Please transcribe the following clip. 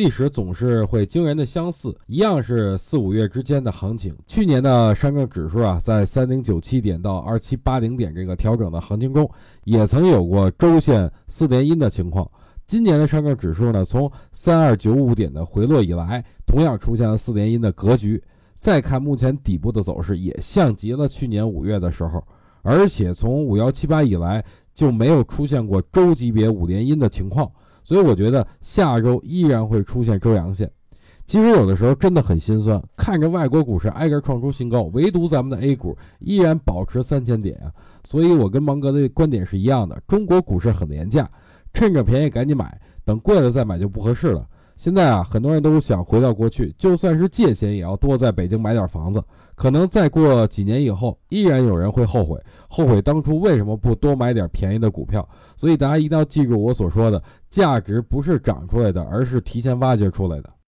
历史总是会惊人的相似，一样是四五月之间的行情。去年的上证指数啊，在三零九七点到二七八零点这个调整的行情中，也曾有过周线四连阴的情况。今年的上证指数呢，从三二九五点的回落以来，同样出现了四连阴的格局。再看目前底部的走势，也像极了去年五月的时候，而且从五幺七八以来就没有出现过周级别五连阴的情况。所以我觉得下周依然会出现周阳线。其实有的时候真的很心酸，看着外国股市挨个创出新高，唯独咱们的 A 股依然保持三千点啊。所以我跟芒格的观点是一样的，中国股市很廉价，趁着便宜赶紧买，等贵了再买就不合适了。现在啊，很多人都想回到过去，就算是借钱也要多在北京买点房子。可能再过几年以后，依然有人会后悔，后悔当初为什么不多买点便宜的股票。所以大家一定要记住我所说的，价值不是涨出来的，而是提前挖掘出来的。